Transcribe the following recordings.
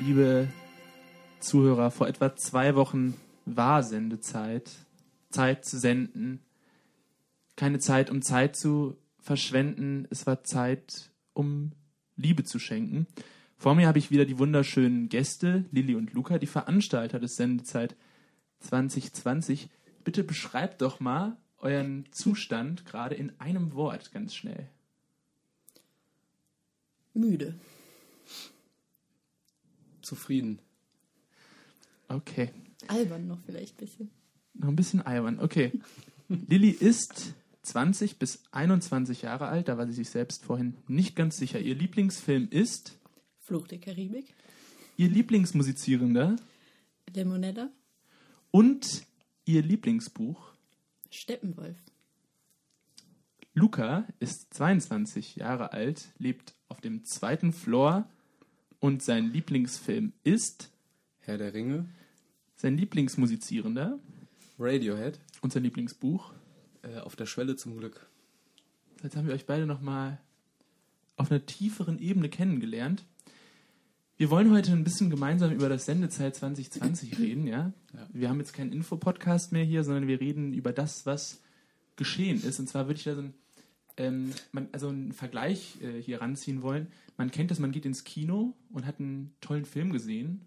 Liebe Zuhörer, vor etwa zwei Wochen war Sendezeit. Zeit zu senden. Keine Zeit, um Zeit zu verschwenden. Es war Zeit, um Liebe zu schenken. Vor mir habe ich wieder die wunderschönen Gäste, Lilly und Luca, die Veranstalter des Sendezeit 2020. Bitte beschreibt doch mal euren Zustand gerade in einem Wort ganz schnell. Müde. Zufrieden. Okay. Albern noch vielleicht ein bisschen. Noch ein bisschen albern. Okay. Lilly ist 20 bis 21 Jahre alt, da war sie sich selbst vorhin nicht ganz sicher. Ihr Lieblingsfilm ist Fluch der Karibik. ihr Lieblingsmusizierender Limonella. und ihr Lieblingsbuch. Steppenwolf. Luca ist 22 Jahre alt, lebt auf dem zweiten Floor und sein Lieblingsfilm ist Herr der Ringe. sein Lieblingsmusizierender Radiohead. und sein Lieblingsbuch. Äh, auf der Schwelle zum Glück. Jetzt haben wir euch beide nochmal auf einer tieferen Ebene kennengelernt. Wir wollen heute ein bisschen gemeinsam über das Sendezeit 2020 reden, ja? Ja. Wir haben jetzt keinen Infopodcast mehr hier, sondern wir reden über das, was geschehen ist. Und zwar würde ich da so ein, ähm, man, also einen Vergleich äh, hier ranziehen wollen. Man kennt das, man geht ins Kino und hat einen tollen Film gesehen.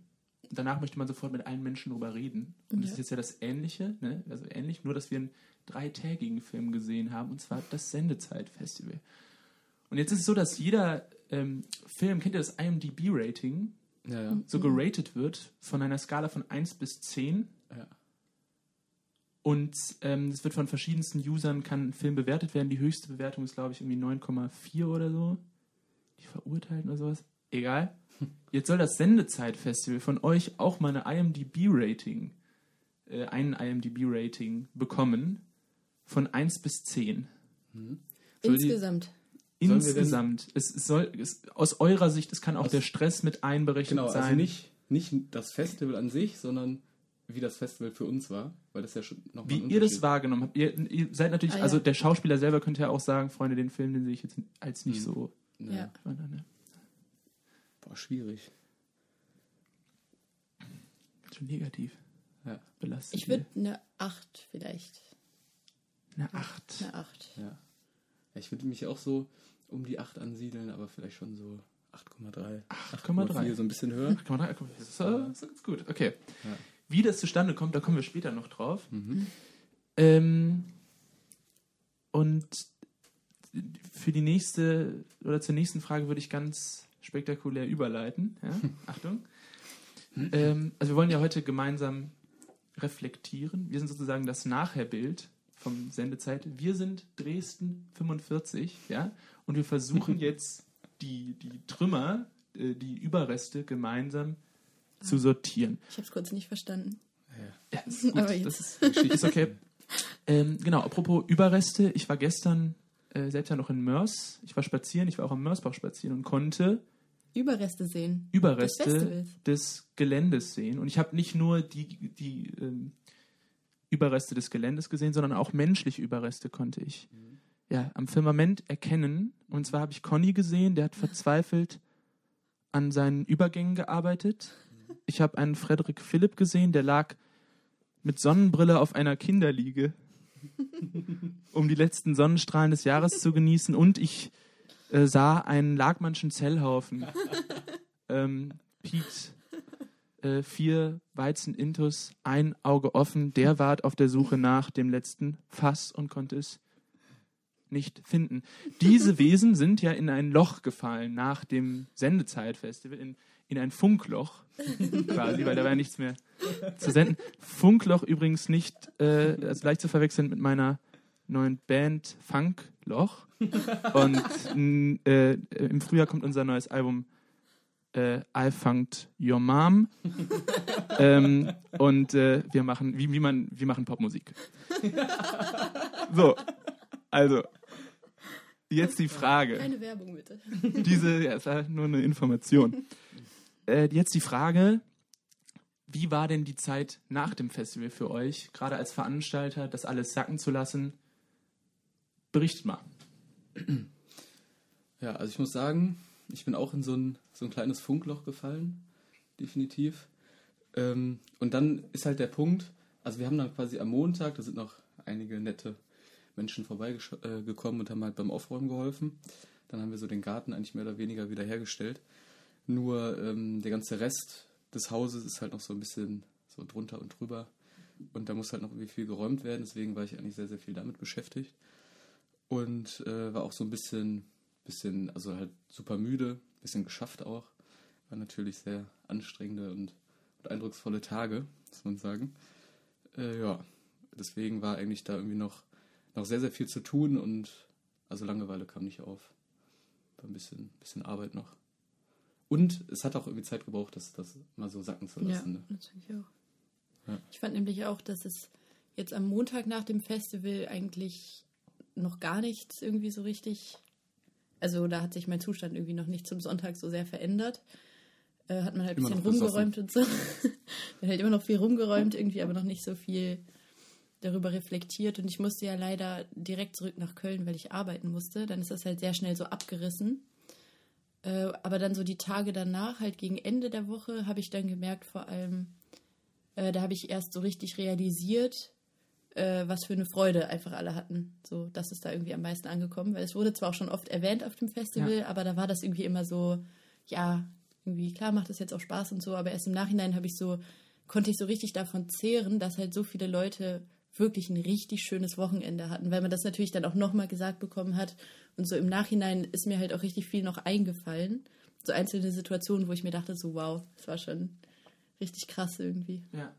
Und danach möchte man sofort mit allen Menschen darüber reden. Und das Ja. ist jetzt ja das Ähnliche, ne? also ähnlich, nur dass wir einen dreitägigen Film gesehen haben, und zwar das Sendezeit-Festival. Und jetzt ist es so, dass jeder ähm, Film, kennt ihr das IMDb-Rating, Ja, ja. so geratet wird von einer Skala von 1 bis 10. ja. Und ähm, es wird von verschiedensten Usern, kann ein Film bewertet werden. Die höchste Bewertung ist, glaube ich, irgendwie 9,4 oder so. Die verurteilten oder sowas. Egal. Jetzt soll das Sendezeit-Festival von euch auch mal eine IMDb-Rating, äh, einen IMDb-Rating bekommen von 1 bis 10. Soll die- Insgesamt. Denn- Insgesamt. Es, es soll, es, aus eurer Sicht, es kann auch Aus- der Stress mit einberechnet Genau, sein. also nicht, nicht das Festival an sich, sondern wie das Festival für uns war, weil das ja schon noch Wie ihr das wahrgenommen habt. Ihr, ihr seid natürlich, Ah, ja. also der Schauspieler selber könnte ja auch sagen, Freunde, den Film, den sehe ich jetzt als nicht Mhm. so. Ja. Ja. Ne? Boah, schwierig. Schon negativ Ja. belastet. Ich würde eine 8 vielleicht. Eine 8. Eine 8. ja. Ich würde mich auch so um die 8 ansiedeln, aber vielleicht schon so 8,3. 8,3. so ein bisschen höher. Kann man da, guck mal, das ist, äh, das ist ganz gut. Okay. Ja. Wie das zustande kommt, da kommen wir später noch drauf. Mhm. Ähm, und für die nächste oder zur nächsten Frage würde ich ganz spektakulär überleiten. Ja? Achtung. Ähm, also wir wollen ja heute gemeinsam reflektieren. Wir sind sozusagen das Nachherbild vom Sendezeit. Wir sind Dresden 45, ja, und wir versuchen jetzt die, die Trümmer, äh, die Überreste gemeinsam zu sortieren. Ich habe es kurz nicht verstanden. Ja, ist, gut. Aber jetzt- das ist, ist okay. Ähm, genau, apropos Überreste, ich war gestern äh, selbst ja noch in Mörs. Ich war spazieren, ich war auch am Mörsbach spazieren und konnte Überreste sehen. Überreste des Geländes sehen. Und ich habe nicht nur die, die ähm, Überreste des Geländes gesehen, sondern auch menschliche Überreste konnte ich ja, am Firmament erkennen. Und zwar habe ich Conny gesehen, der hat verzweifelt an seinen Übergängen gearbeitet. Ich habe einen Frederik Philipp gesehen, der lag mit Sonnenbrille auf einer Kinderliege, um die letzten Sonnenstrahlen des Jahres zu genießen. Und ich äh, sah einen Lagmannschen Zellhaufen. ähm, Piet, äh, vier Weizen Intus, ein Auge offen. Der ward auf der Suche nach dem letzten Fass und konnte es nicht finden. Diese Wesen sind ja in ein Loch gefallen nach dem Sendezeitfestival, in, in ein Funkloch quasi, weil da war ja nichts mehr zu senden. Funkloch übrigens nicht, äh, also leicht zu verwechseln mit meiner neuen Band Funkloch. Und äh, im Frühjahr kommt unser neues Album äh, I Funked Your Mom. ähm, und äh, wir machen, wie, wie man, wir machen Popmusik. So, also jetzt die Frage. Keine Werbung bitte. Diese, ja, es war nur eine Information. Äh, jetzt die Frage, wie war denn die Zeit nach dem Festival für euch, gerade als Veranstalter, das alles sacken zu lassen? Berichtet mal. Ja, also ich muss sagen, ich bin auch in so ein, so ein kleines Funkloch gefallen, definitiv. Ähm, und dann ist halt der Punkt, also wir haben dann quasi am Montag, da sind noch einige nette Menschen vorbeigekommen äh, und haben halt beim Aufräumen geholfen. Dann haben wir so den Garten eigentlich mehr oder weniger wiederhergestellt. Nur ähm, der ganze Rest des Hauses ist halt noch so ein bisschen so drunter und drüber. Und da muss halt noch irgendwie viel geräumt werden. Deswegen war ich eigentlich sehr, sehr viel damit beschäftigt. Und äh, war auch so ein bisschen, bisschen, also halt super müde, bisschen geschafft auch. War natürlich sehr anstrengende und, und eindrucksvolle Tage, muss man sagen. Äh, ja, deswegen war eigentlich da irgendwie noch, noch sehr, sehr viel zu tun und also Langeweile kam nicht auf. War ein bisschen, bisschen Arbeit noch. Und es hat auch irgendwie Zeit gebraucht, das, das mal so sacken zu lassen. Ja, ne? das finde ich auch. Ja. Ich fand nämlich auch, dass es jetzt am Montag nach dem Festival eigentlich noch gar nichts irgendwie so richtig. Also da hat sich mein Zustand irgendwie noch nicht zum Sonntag so sehr verändert. Äh, hat man halt ein bisschen rumgeräumt und so. man halt immer noch viel rumgeräumt, irgendwie, aber noch nicht so viel darüber reflektiert. Und ich musste ja leider direkt zurück nach Köln, weil ich arbeiten musste. Dann ist das halt sehr schnell so abgerissen. Äh, aber dann so die Tage danach, halt gegen Ende der Woche, habe ich dann gemerkt, vor allem, äh, da habe ich erst so richtig realisiert, äh, was für eine Freude einfach alle hatten. So, das ist da irgendwie am meisten angekommen, weil es wurde zwar auch schon oft erwähnt auf dem Festival, ja. aber da war das irgendwie immer so, ja, irgendwie, klar macht das jetzt auch Spaß und so, aber erst im Nachhinein habe ich so, konnte ich so richtig davon zehren, dass halt so viele Leute wirklich ein richtig schönes Wochenende hatten, weil man das natürlich dann auch nochmal gesagt bekommen hat. Und so im Nachhinein ist mir halt auch richtig viel noch eingefallen. So einzelne Situationen, wo ich mir dachte, so wow, das war schon richtig krass irgendwie. Ja.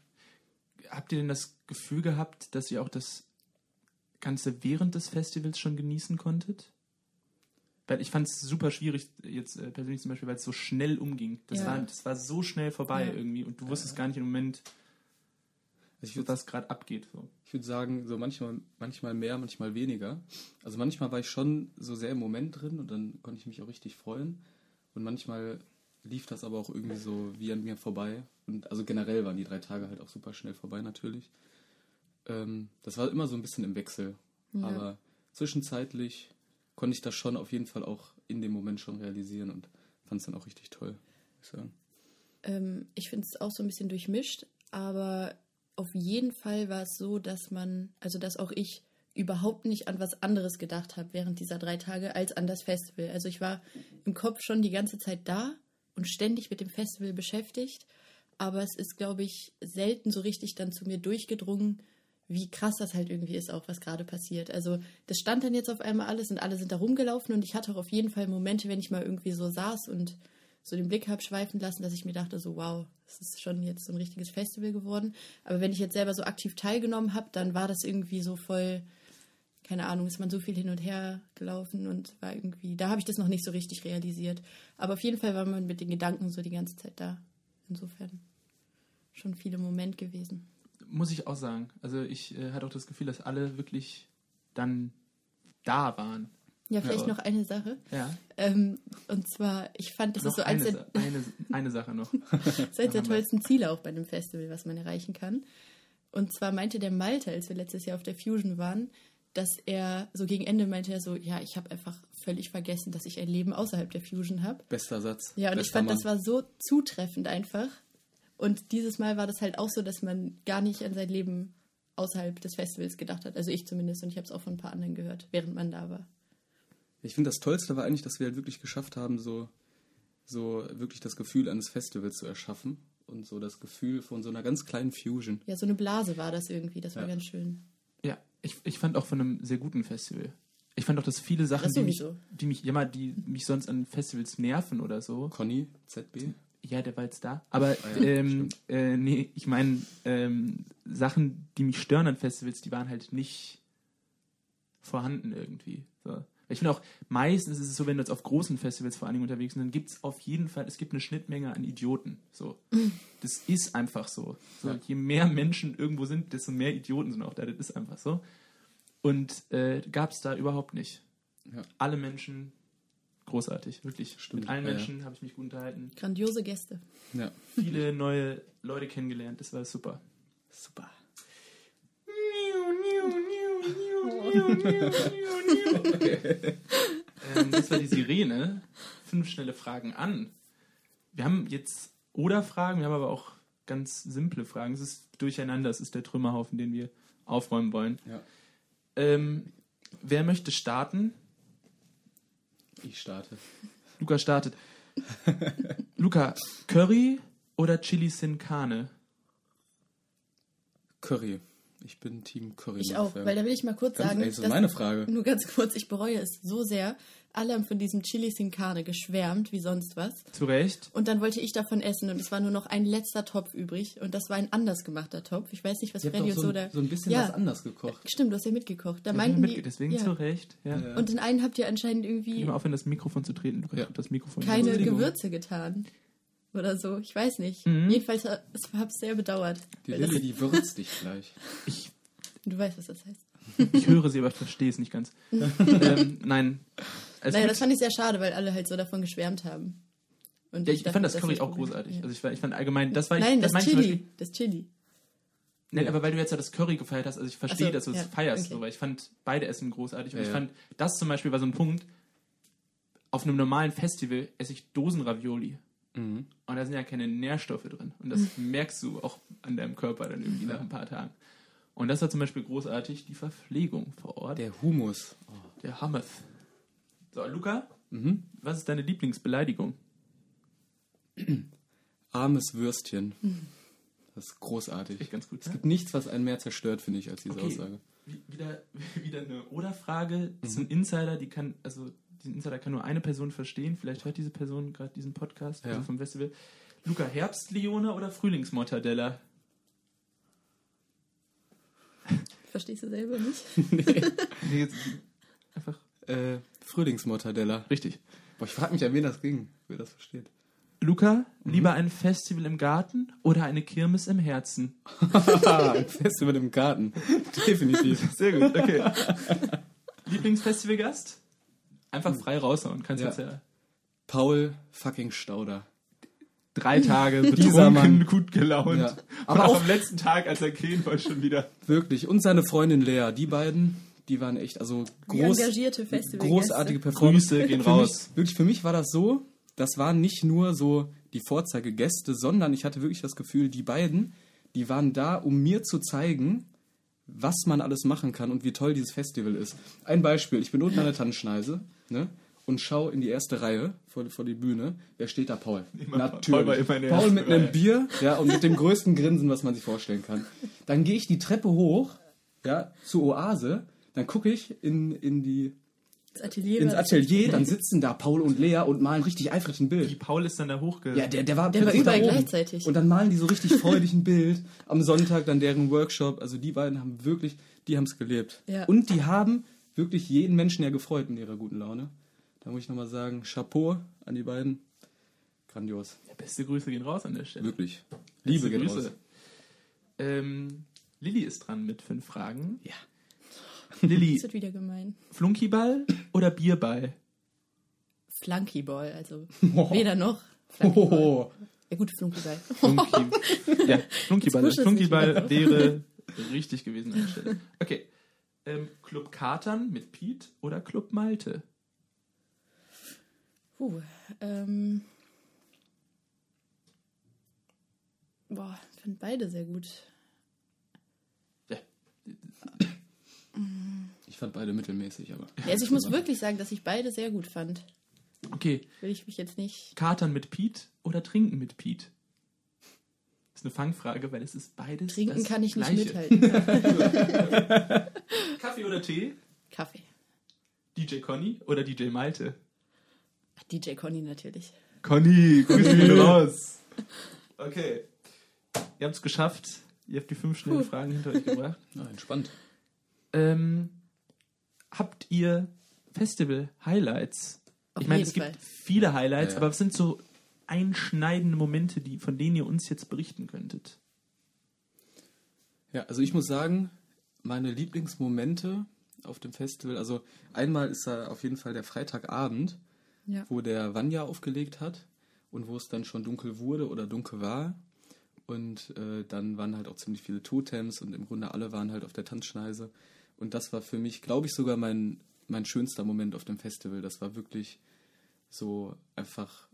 Habt ihr denn das Gefühl gehabt, dass ihr auch das Ganze während des Festivals schon genießen konntet? Weil ich fand es super schwierig, jetzt äh, persönlich zum Beispiel, weil es so schnell umging. Das, ja. war, das war so schnell vorbei ja. irgendwie und du wusstest gar nicht im Moment, also würd, was gerade abgeht. So. Ich würde sagen, so manchmal, manchmal mehr, manchmal weniger. Also manchmal war ich schon so sehr im Moment drin und dann konnte ich mich auch richtig freuen. Und manchmal lief das aber auch irgendwie so wie an mir vorbei. Und also generell waren die drei Tage halt auch super schnell vorbei natürlich. Ähm, das war immer so ein bisschen im Wechsel. Ja. Aber zwischenzeitlich konnte ich das schon auf jeden Fall auch in dem Moment schon realisieren und fand es dann auch richtig toll, ich sagen. Ähm, ich finde es auch so ein bisschen durchmischt, aber auf jeden Fall war es so, dass man, also dass auch ich überhaupt nicht an was anderes gedacht habe während dieser drei Tage als an das Festival. Also ich war im Kopf schon die ganze Zeit da und ständig mit dem Festival beschäftigt, aber es ist, glaube ich, selten so richtig dann zu mir durchgedrungen, wie krass das halt irgendwie ist, auch was gerade passiert. Also das stand dann jetzt auf einmal alles und alle sind da rumgelaufen und ich hatte auch auf jeden Fall Momente, wenn ich mal irgendwie so saß und so den Blick habe schweifen lassen, dass ich mir dachte, so wow, das ist schon jetzt so ein richtiges Festival geworden. Aber wenn ich jetzt selber so aktiv teilgenommen habe, dann war das irgendwie so voll, keine Ahnung, ist man so viel hin und her gelaufen und war irgendwie, da habe ich das noch nicht so richtig realisiert. Aber auf jeden Fall war man mit den Gedanken so die ganze Zeit da. Insofern schon viele Momente gewesen muss ich auch sagen. Also ich äh, hatte auch das Gefühl, dass alle wirklich dann da waren. Ja, vielleicht ja. noch eine Sache. Ja. Ähm, und zwar, ich fand, das noch ist so eins eine, der, eine, eine Sache noch. eines der tollsten Ziele auch bei einem Festival, was man erreichen kann. Und zwar meinte der Malte, als wir letztes Jahr auf der Fusion waren, dass er so gegen Ende meinte er so, ja, ich habe einfach völlig vergessen, dass ich ein Leben außerhalb der Fusion habe. Bester Satz. Ja, und Bester ich fand, Mann. das war so zutreffend einfach. Und dieses Mal war das halt auch so, dass man gar nicht an sein Leben außerhalb des Festivals gedacht hat. Also ich zumindest. Und ich habe es auch von ein paar anderen gehört, während man da war. Ich finde, das Tollste war eigentlich, dass wir halt wirklich geschafft haben, so, so wirklich das Gefühl eines Festivals zu erschaffen. Und so das Gefühl von so einer ganz kleinen Fusion. Ja, so eine Blase war das irgendwie. Das war ja. ganz schön. Ja, ich, ich fand auch von einem sehr guten Festival. Ich fand auch, dass viele Sachen, die mich, die mich, ja, die mich sonst an Festivals nerven oder so. Conny, ZB. Ja, der war jetzt da. Aber ah, ja, ähm, äh, nee, ich meine, ähm, Sachen, die mich stören an Festivals, die waren halt nicht vorhanden irgendwie. So. Ich finde auch, meistens ist es so, wenn du jetzt auf großen Festivals vor allen Dingen unterwegs bist, dann gibt es auf jeden Fall, es gibt eine Schnittmenge an Idioten. So. Das ist einfach so. so ja. Je mehr Menschen irgendwo sind, desto mehr Idioten sind auch da. Das ist einfach so. Und äh, gab es da überhaupt nicht. Ja. Alle Menschen großartig, wirklich. Stimmt. Mit allen ja, Menschen ja. habe ich mich gut unterhalten. Grandiose Gäste. Ja. Viele neue Leute kennengelernt, das war super. Super. Ähm, das war die Sirene. Fünf schnelle Fragen an. Wir haben jetzt Oder-Fragen, wir haben aber auch ganz simple Fragen. Es ist durcheinander, es ist der Trümmerhaufen, den wir aufräumen wollen. Ja. Ähm, wer möchte starten? Ich starte. Luca startet. Luca, Curry oder Chili Sin Carne? Curry. Ich bin Team Curry. Ich auch, weil da will ich mal kurz Ganz sagen. ehrlich, das ist meine Frage. Nur ganz kurz, ich bereue es so sehr. Alle haben von diesem Chili Sin Carne geschwärmt, wie sonst was. Zu Recht. Und dann wollte ich davon essen und es war nur noch ein letzter Topf übrig und das war ein anders gemachter Topf. Ich weiß nicht, was Freddy und so, so da. ein- so ein bisschen ja, was anders gekocht. Stimmt, du hast ja mitgekocht. Da Ja, meinten mit- die, Deswegen ja. zu Recht. Ja. Ja. Und den einen habt ihr anscheinend irgendwie Immer aufhören, das Mikrofon zu treten. Luca Ja. das Mikrofon. keine. Gewürze getan. Oder so, ich weiß nicht. Mhm. Jedenfalls habe ich es sehr bedauert. Die das, Lilly, die würzt dich gleich. Ich, du weißt, was das heißt. ich höre sie, aber ich verstehe es nicht ganz. ähm, nein. Es naja, das fand ich sehr schade, weil alle halt so davon geschwärmt haben. Und ja, ich dachte, fand das Curry ich auch großartig. Ja. Also ich, ich fand allgemein, das war ich, Nein, das, ich zum Chili. Beispiel- Das Chili. Nein, aber weil du jetzt ja das Curry gefeiert hast, also ich verstehe, so, dass du es ja, feierst, okay. so, weil ich fand beide Essen großartig. Und Ja, ich ja. fand, das zum Beispiel war so ein Punkt, auf einem normalen Festival esse ich Dosenravioli. Mhm. Und da sind ja keine Nährstoffe drin. Und das merkst du auch an deinem Körper dann irgendwie nach ein paar Tagen. Und das war zum Beispiel großartig, die Verpflegung vor Ort. Der, Der Humus. Hummus. So, Luca, Mhm. was ist deine Lieblingsbeleidigung? Armes Würstchen. Das ist großartig. Echt ganz gut. Es Ne? gibt nichts, was einen mehr zerstört, finde ich, als diese Okay. Aussage. Wie- Wieder, wieder eine Oder-Frage. Das ist ein Insider, die kann, also diesen Insider kann nur eine Person verstehen. Vielleicht hört diese Person gerade diesen Podcast Ja. also vom Festival. Luca, Herbstleone oder Frühlingsmortadella? Verstehst du selber nicht? Nee, jetzt einfach Äh, Frühlingsmortadella. richtig. Boah, ich frage mich, an wen das ging, wer das versteht. Luca, lieber ein Festival im Garten oder eine Kirmes im Herzen? ein Festival im Garten. Definitiv. Sehr gut, okay. Lieblingsfestivalgast? Einfach frei raushauen. Kannst Ja. jetzt ja Paul fucking Stauder. drei Tage Dieser Mann. betrunken, gut gelaunt. Ja. Aber auch auch am letzten Tag, als er gehen war, schon wieder. wirklich. Und seine Freundin Lea, die beiden, die waren echt, also groß, großartige Performance. Grüße gehen raus. Mich, wirklich, für mich war das so, das waren nicht nur so die Vorzeigegäste, sondern ich hatte wirklich das Gefühl, die beiden, die waren da, um mir zu zeigen, was man alles machen kann und wie toll dieses Festival ist. Ein Beispiel, ich bin unten an der Tannenschneise ne, und schaue in die erste Reihe vor, vor die Bühne. Wer steht da? Paul. Immer Paul war immer in der Paul ersten mit einem. Bier ja, und mit dem größten Grinsen, was man sich vorstellen kann. Dann gehe ich die Treppe hoch ja, zur Oase, dann gucke ich in, in die Ins Atelier. ins Atelier, dann sitzen da Paul und Lea und malen richtig eifrig ein Die Bild. Paul ist dann da hochge... Ja, der, der war, Der war überall oben. gleichzeitig. Und dann malen die so richtig freudig ein Bild. Am Sonntag dann deren Workshop. Also die beiden haben wirklich, die haben es gelebt. Ja. Und die haben wirklich jeden Menschen ja gefreut in ihrer guten Laune. Da muss ich nochmal sagen, Chapeau an die beiden. Grandios. Beste Grüße gehen raus an der Stelle. Wirklich. Beste Liebe geht Grüße. raus. Ähm, Lilly ist dran mit fünf Fragen. Ja. Lilly, Das wird wieder gemein. Flunkyball oder Bierball? Flunkyball, also Oh. weder noch. Flunkyball. Oh. Ja gut, Flunkyball. Flunky, ja, Flunkyball. Flunkyball wäre richtig gewesen an der Stelle. Okay. Ähm, Club Katern mit Piet oder Club Malte? Puh, ähm. Boah, ich finde beide sehr gut. Ja. Ich fand beide mittelmäßig, aber. Ja, also ich muss wirklich sagen, dass ich beide sehr gut fand. Okay. Will ich mich jetzt nicht. Katern mit Piet oder Trinken mit Piet? Ist eine Fangfrage, weil es ist beides. Trinken das kann ich nicht Gleiche. mithalten. Kaffee oder Tee? Kaffee. DJ Conny oder DJ Malte? DJ Conny natürlich. Conny, Grüße gehen raus. Okay. Ihr habt es geschafft. Ihr habt die fünf schnellen. Fragen hinter euch gebracht. Ja, entspannt. Ähm, habt ihr Festival-Highlights? Ich meine, es gibt Fall. viele Highlights, Ja, ja. aber was sind so einschneidende Momente, die, von denen ihr uns jetzt berichten könntet? Ja, also ich muss sagen, meine Lieblingsmomente auf dem Festival, also einmal ist da auf jeden Fall der Freitagabend, Ja. wo der Vanya aufgelegt hat und wo es dann schon dunkel wurde oder dunkel war. Und äh, dann waren halt auch ziemlich viele Totems und im Grunde alle waren halt auf der Tanzschneise. Und das war für mich, glaube ich, sogar mein, mein schönster Moment auf dem Festival. Das war wirklich so einfach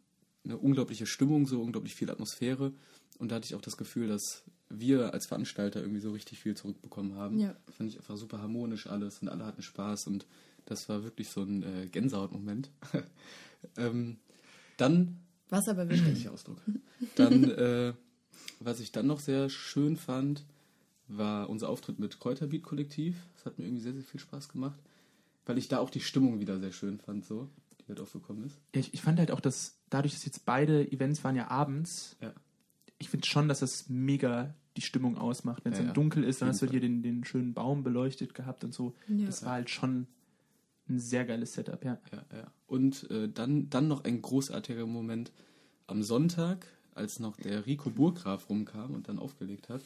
eine unglaubliche Stimmung, so unglaublich viel Atmosphäre. Und da hatte ich auch das Gefühl, dass wir als Veranstalter irgendwie so richtig viel zurückbekommen haben. Ja. Fand ich einfach super harmonisch alles und alle hatten Spaß und das war wirklich so ein äh, Gänsehautmoment. ähm, dann. Was aber wirklich. Ausdruck. Dann, äh, was ich dann noch sehr schön fand, war unser Auftritt mit Kräuterbeat Kollektiv. Das hat mir irgendwie sehr, sehr viel Spaß gemacht, weil ich da auch die Stimmung wieder sehr schön fand, so, die halt aufgekommen ist. Ich, ich fand halt auch, dass dadurch, dass jetzt beide Events waren ja abends, ja. ich finde schon, dass das mega die Stimmung ausmacht. Wenn es ja, dann ja. dunkel ist, dann hast du hier den, den schönen Baum beleuchtet gehabt und so. Das war halt schon ein sehr geiles Setup, ja. ja, ja. Und äh, dann, dann noch ein großartiger Moment am Sonntag, als noch der Rico Burgraf rumkam und dann aufgelegt hat.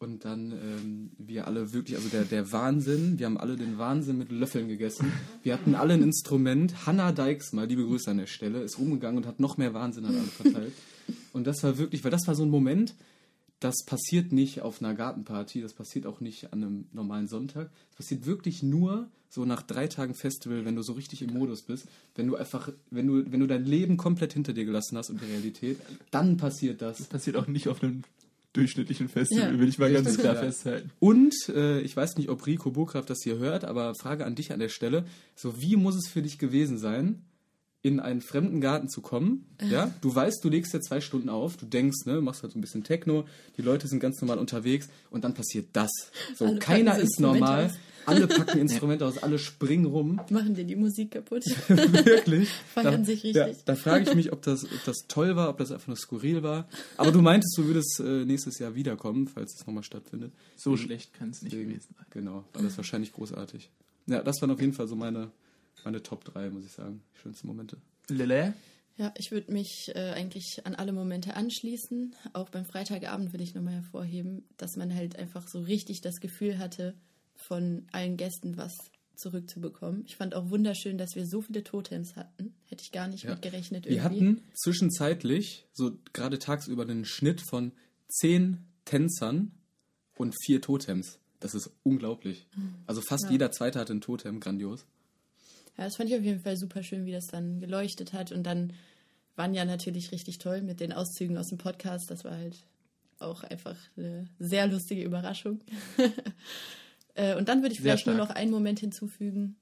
Und dann ähm, wir alle wirklich, also der, der Wahnsinn, wir haben alle den Wahnsinn mit Löffeln gegessen. Wir hatten alle ein Instrument. Hanna Dijksma, liebe Grüße an der Stelle, ist rumgegangen und hat noch mehr Wahnsinn an alle verteilt. Und das war wirklich, weil das war so ein Moment, das passiert nicht auf einer Gartenparty, das passiert auch nicht an einem normalen Sonntag. Das passiert wirklich nur so nach drei Tagen Festival, wenn du so richtig im Modus bist, wenn du einfach, wenn du, wenn du dein Leben komplett hinter dir gelassen hast und die Realität, dann passiert das. Das passiert auch nicht auf einem durchschnittlichen Festival, ja. will ich mal ganz klar ja. festhalten. Und äh, ich weiß nicht, ob Rico Burkraft das hier hört, aber Frage an dich an der Stelle: So, wie muss es für dich gewesen sein, in einen fremden Garten zu kommen. Ja, du weißt, du legst ja zwei Stunden auf, du denkst, ne, machst halt so ein bisschen Techno, die Leute sind ganz normal unterwegs und dann passiert das. So, alle keiner ist normal, aus. alle packen Instrumente aus, alle springen rum. Machen dir die Musik kaputt. Wirklich? Feiern sich richtig. Ja, da frage ich mich, ob das, ob das toll war, ob das einfach nur skurril war. Aber du meintest, du würdest äh, nächstes Jahr wiederkommen, falls es nochmal stattfindet. So und schlecht kann es nicht gewesen sein. Genau, war das wahrscheinlich großartig. Ja, das waren auf jeden Fall so meine meine Top 3, muss ich sagen. Die schönsten Momente. Lille? Ja, ich würde mich äh, eigentlich an alle Momente anschließen. Auch beim Freitagabend will ich nochmal hervorheben, dass man halt einfach so richtig das Gefühl hatte, von allen Gästen was zurückzubekommen. Ich fand auch wunderschön, dass wir so viele Totems hatten. Hätte ich gar nicht ja. mit gerechnet. Irgendwie. Wir hatten zwischenzeitlich, so gerade tagsüber, einen Schnitt von zehn Tänzern und vier Totems. Das ist unglaublich. Mhm. Also fast ja. jeder Zweite hatte ein Totem, grandios. Ja, das fand ich auf jeden Fall super schön, wie das dann geleuchtet hat. Und dann waren ja natürlich richtig toll mit den Auszügen aus dem Podcast. Das war halt auch einfach eine sehr lustige Überraschung. Äh, und dann würde ich vielleicht nur noch einen Moment hinzufügen.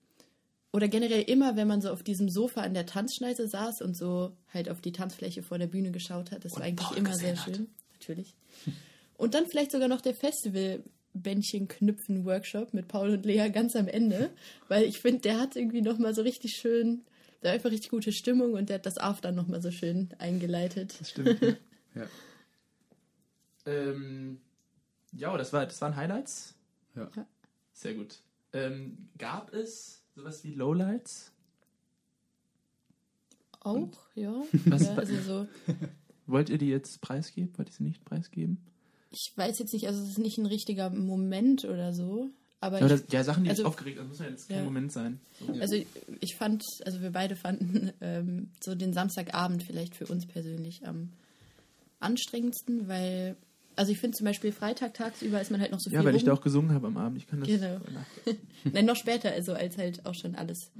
Oder generell immer, wenn man so auf diesem Sofa an der Tanzschneise saß und so halt auf die Tanzfläche vor der Bühne geschaut hat. Das und war eigentlich immer sehr hat. schön. Natürlich. Und dann vielleicht sogar noch der Festival Bändchen knüpfen Workshop mit Paul und Lea ganz am Ende, weil ich finde, der hat irgendwie noch mal so richtig schön, der hat einfach richtig gute Stimmung und der hat das After noch mal so schön eingeleitet. Das stimmt. ja. Ähm, ja, das, war, das waren Highlights. Ja. ja. Sehr gut. Ähm, gab es sowas wie Lowlights? Auch, und? ja. Was, ja also so. Wollt ihr die jetzt preisgeben? Wollt ihr sie nicht preisgeben? Ich weiß jetzt nicht, also es ist nicht ein richtiger Moment oder so. Aber, aber das, ja, Sachen, die also, dich aufgeregt haben, muss ja jetzt kein ja. Moment sein. So. Also ich fand, also wir beide fanden ähm, so den Samstagabend vielleicht für uns persönlich am anstrengendsten, weil, also ich finde zum Beispiel Freitag tagsüber ist man halt noch so viel. Ja, weil rum. ich da auch gesungen habe am Abend. Ich kann das. Genau. Nein, noch später, also als halt auch schon alles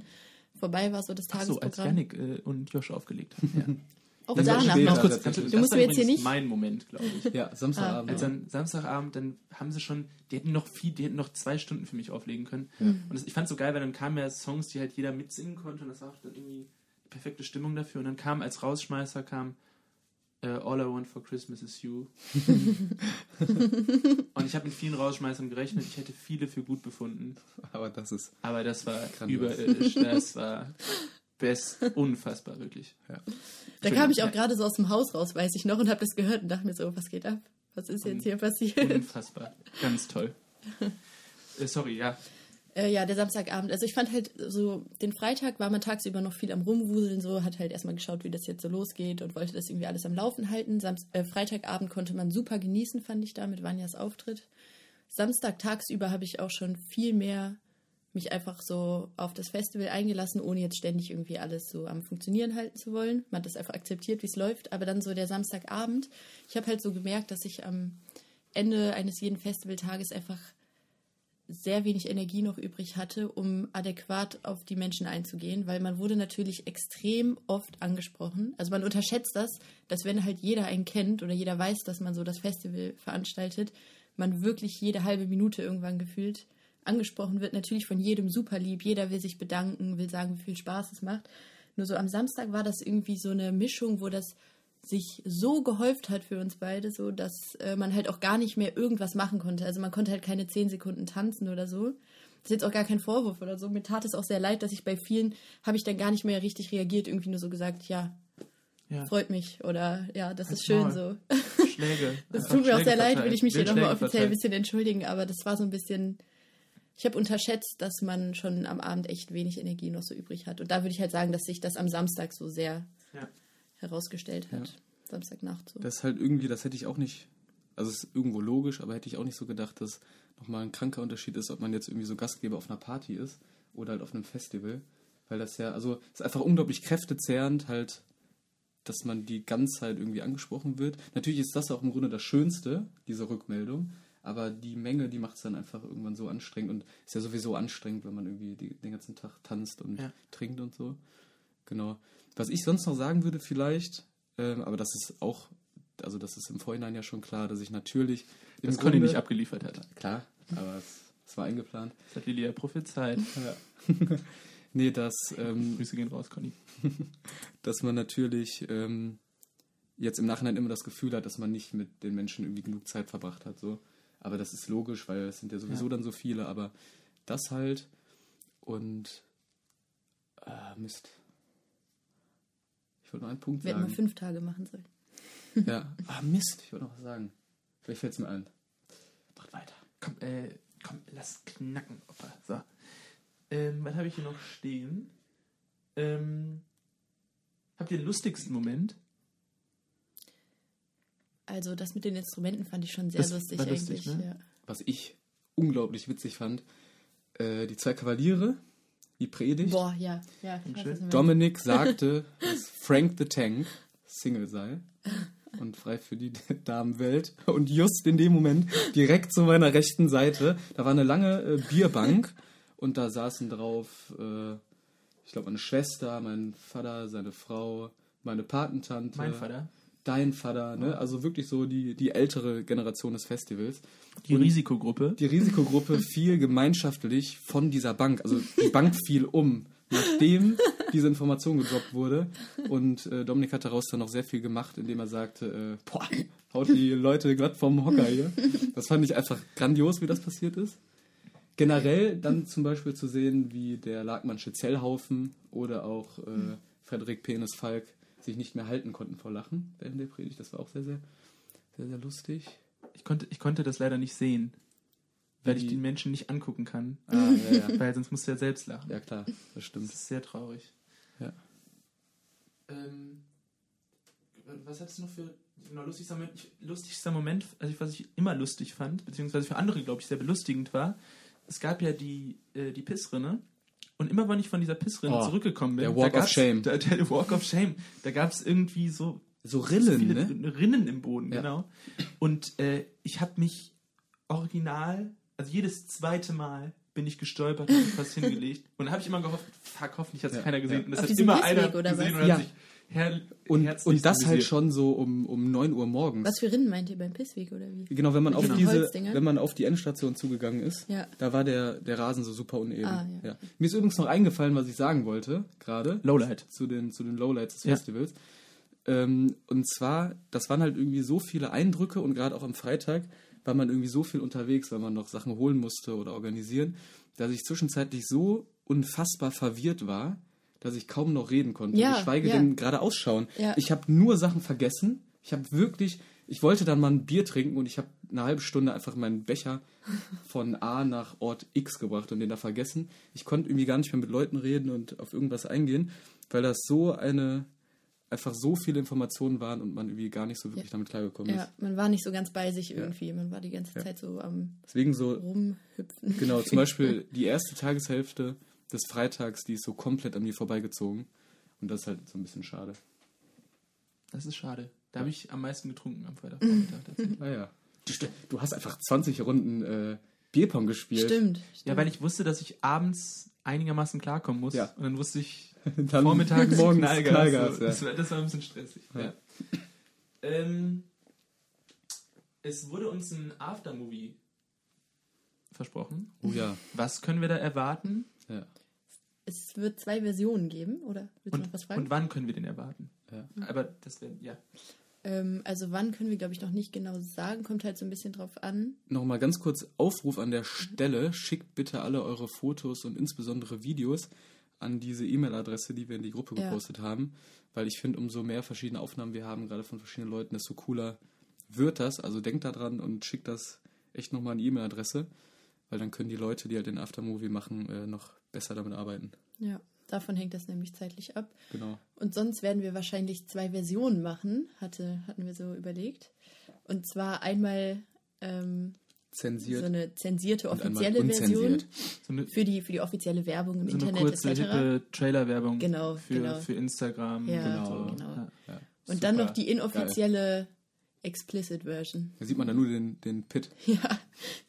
vorbei war, so das Tagesprogramm. Ach so, als Janik äh, und Josh aufgelegt haben. Ja. Auch das danach noch. Kurz, das, du musst mir jetzt hier nicht. mein Moment, glaube ich. Ja, Samstagabend. Ah, also dann Samstagabend, dann haben sie schon, die hätten noch viel, die hätten noch zwei Stunden für mich auflegen können. Ja. Und das, ich fand es so geil, weil dann kamen ja Songs, die halt jeder mitsingen konnte und das war auch dann irgendwie die perfekte Stimmung dafür. Und dann kam als Rausschmeißer kam uh, All I Want for Christmas is You. und ich habe mit vielen Rausschmeißern gerechnet. Ich hätte viele für gut befunden. Aber das ist. Aber das war überirdisch. Das war Best, unfassbar, wirklich. Ja. Da kam ich auch gerade so aus dem Haus raus, weiß ich noch, und habe das gehört und dachte mir so, was geht ab? Was ist jetzt hier passiert? Unfassbar. Ganz toll. äh, sorry, ja. Äh, ja, der Samstagabend. Also ich fand halt so, den Freitag war man tagsüber noch viel am Rumwuseln, so, hat halt erstmal geschaut, wie das jetzt so losgeht und wollte das irgendwie alles am Laufen halten. Samst äh, Freitagabend konnte man super genießen, fand ich da mit Vanjas Auftritt. Samstag tagsüber habe ich auch schon viel mehr mich einfach so auf das Festival eingelassen, ohne jetzt ständig irgendwie alles so am Funktionieren halten zu wollen. Man hat das einfach akzeptiert, wie es läuft. Aber dann so der sehr wenig Energie noch übrig hatte, um adäquat auf die Menschen einzugehen, weil man wurde natürlich extrem oft angesprochen. Also man unterschätzt das, dass wenn halt jeder einen kennt oder jeder weiß, dass man so das Festival veranstaltet, man wirklich jede halbe Minute irgendwann gefühlt angesprochen wird. Natürlich von jedem super lieb, jeder will sich bedanken, will sagen, wie viel Spaß es macht. Nur so am Samstag war das irgendwie so eine Mischung, wo das sich so gehäuft hat für uns beide, so dass äh, man halt auch gar nicht mehr irgendwas machen konnte. Also man konnte halt keine zehn Sekunden tanzen oder so. Das ist jetzt auch gar kein Vorwurf oder so. Mir tat es auch sehr leid, dass ich bei vielen habe ich dann gar nicht mehr richtig reagiert, irgendwie nur so gesagt, ja, ja. freut mich oder ja, das ist schön so. Schläge. das tut mir auch sehr leid, will ich mich hier nochmal offiziell ein bisschen entschuldigen, aber das war so ein bisschen. Ich habe unterschätzt, dass man schon am Abend echt wenig Energie noch so übrig hat. Und da würde ich halt sagen, dass sich das am Samstag so sehr ja herausgestellt hat. Ja. Samstagnacht so. Das ist halt irgendwie, das hätte ich auch nicht, also es ist irgendwo logisch, aber hätte ich auch nicht so gedacht, dass nochmal ein kranker Unterschied ist, ob man jetzt irgendwie so Gastgeber auf einer Party ist oder halt auf einem Festival. Weil das ja, also es ist einfach unglaublich kräftezehrend, halt, dass man die ganze Zeit irgendwie angesprochen wird. Natürlich ist das auch im Grunde das Schönste, diese Rückmeldung. Aber die Menge, die macht es dann einfach irgendwann so anstrengend und ist ja sowieso anstrengend, wenn man irgendwie die, den ganzen Tag tanzt und ja. trinkt und so. Genau. Was ich sonst noch sagen würde, vielleicht, ähm, aber das ist auch, also das ist im Vorhinein ja schon klar, dass ich natürlich. Das Conny nicht abgeliefert hat. Klar, aber es, es war eingeplant. Das hat Lilia prophezeit. Ja. nee, dass. Ähm, Grüße gehen raus, Conny. dass man natürlich ähm, jetzt im Nachhinein immer das Gefühl hat, dass man nicht mit den Menschen irgendwie genug Zeit verbracht hat. So. Aber das ist logisch, weil es sind ja sowieso ja. dann so viele, aber das halt und äh, Mist. Ich wollte noch einen Punkt Wir sagen. Wir hätten mal fünf Tage machen sollen. ja. Ah, Mist, ich wollte noch was sagen. Vielleicht fällt es mir ein. Macht weiter. Komm, äh, komm, lass knacken, Opa. So. Ähm, was habe ich hier noch stehen? Ähm, habt ihr den lustigsten Moment? Also das mit den Instrumenten fand ich schon sehr das lustig eigentlich. Lustig, ne? ja. Was ich unglaublich witzig fand, äh, die zwei Kavaliere, die Predigt. Boah, ja, ja. Dominik sagte, dass Frank the Tank Single sei und frei für die Damenwelt. Und just in dem Moment, direkt zu meiner rechten Seite, da war eine lange äh, Bierbank und da saßen drauf, äh, ich glaube, meine Schwester, mein Vater, seine Frau, meine Patentante. Mein Vater? Dein Vater, ne? Also wirklich so die, die ältere Generation des Festivals. Die und Risikogruppe. Die Risikogruppe fiel gemeinschaftlich von dieser Bank. Also die Bank fiel um, nachdem diese Information gedroppt wurde. Und äh, Dominik hat daraus dann noch sehr viel gemacht, indem er sagte, äh, boah, haut die Leute glatt vom Hocker hier. Das fand ich einfach grandios, wie das passiert ist. Generell dann zum Beispiel zu sehen, wie der Lagmannsche Zellhaufen oder auch äh, Frederik Penis Falk sich nicht mehr halten konnten vor Lachen während der Predigt. Das war auch sehr, sehr, sehr, sehr lustig. Ich konnte, ich konnte das leider nicht sehen, weil Wie? ich den Menschen nicht angucken kann. Ah, ja, ja. Weil sonst musst du ja selbst lachen. Ja, klar, das stimmt. Das ist sehr traurig. Ja. Ähm, was hast du noch für genau, lustigster Moment? Lustigster Moment, also was ich immer lustig fand, beziehungsweise für andere, glaube ich, sehr belustigend war, es gab ja die, äh, die Pissrinne und immer, wenn ich von dieser Pissrinne oh, zurückgekommen bin, der Walk of Shame. Der, der Walk of Shame, da gab es irgendwie so so Rillen, so viele ne? Rinnen im Boden, ja. genau. Und äh, ich habe mich original, also jedes zweite Mal bin ich gestolpert und fast hingelegt. Und da habe ich immer gehofft, fuck, hoffentlich hat es ja, keiner gesehen. Ja. Und das Auf hat immer einer gesehen was? und hat sich Her und, und das halt schon so um, um 9 Uhr morgens. Was für Rinnen meint ihr beim Pissweg oder wie? Genau, wenn man auf diese, wenn man auf die Endstation zugegangen ist, ja. da war der, der Rasen so super uneben. Ah, ja. Ja. Mir ist übrigens noch eingefallen, was ich sagen wollte, gerade. Lowlight. Zu den, zu den Lowlights des Festivals. Ähm, und zwar, das waren halt irgendwie so viele Eindrücke und gerade auch am Freitag war man irgendwie so viel unterwegs, weil man noch Sachen holen musste oder organisieren, dass ich zwischenzeitlich so unfassbar verwirrt war, dass ich kaum noch reden konnte, ja, geschweige ja. denn gerade ausschauen. Ja. Ich habe nur Sachen vergessen. Ich habe wirklich, ich wollte dann mal ein Bier trinken und ich habe eine halbe Stunde einfach meinen Becher von A nach Ort X gebracht und den da vergessen. Ich konnte irgendwie gar nicht mehr mit Leuten reden und auf irgendwas eingehen, weil das so eine einfach so viele Informationen waren und man irgendwie gar nicht so wirklich ja. damit klargekommen ist. Ja, man war nicht so ganz bei sich irgendwie. Man war die ganze Zeit so am Deswegen so, rumhüpfen. Genau, zum Beispiel die erste Tageshälfte des Freitags, die ist so komplett an mir vorbeigezogen. Und das ist halt so ein bisschen schade. Das ist schade. Da habe ich am meisten getrunken am Freitagvormittag. ah ja. Du hast einfach 20 Runden äh, Bierpong gespielt. Stimmt, stimmt. Ja, weil ich wusste, dass ich abends einigermaßen klarkommen muss. Ja. Und dann wusste ich Dann vormittags morgens Knallgas. Knallgas, so. ja. das, war, das war ein bisschen stressig. Ja. Ja. Ähm, es wurde uns ein Aftermovie versprochen. Oh ja. Was können wir da erwarten? Ja. Es wird zwei Versionen geben, oder? Willst du noch Und, was fragen? und wann können wir den erwarten? Ja. Aber das wäre, ja. Ähm, also wann können wir, glaube ich, noch nicht genau sagen. Kommt halt so ein bisschen drauf an. Nochmal ganz kurz Aufruf an der Stelle. Schickt bitte alle eure Fotos und insbesondere Videos an diese E-Mail-Adresse, die wir in die Gruppe Ja. gepostet haben. Weil ich finde, umso mehr verschiedene Aufnahmen wir haben, gerade von verschiedenen Leuten, desto cooler wird das. Also denkt da dran und schickt das echt nochmal an die E-Mail-Adresse. Weil dann können die Leute, die halt den Aftermovie machen, äh, noch besser damit arbeiten. Ja, davon hängt das nämlich zeitlich ab. Genau. Und sonst werden wir wahrscheinlich zwei Versionen machen, hatte, hatten wir so überlegt. Und zwar einmal ähm, Zensiert. so eine zensierte offizielle Version. So eine, für die, für die offizielle Werbung im so eine Internet kurze, etc. hippe Trailer-Werbung Genau, für, genau. für Instagram. Ja, und so. genau. Ja. Ja. Und dann Super. noch die inoffizielle Explicit Version. Da sieht man dann nur den, den Pit. Ja,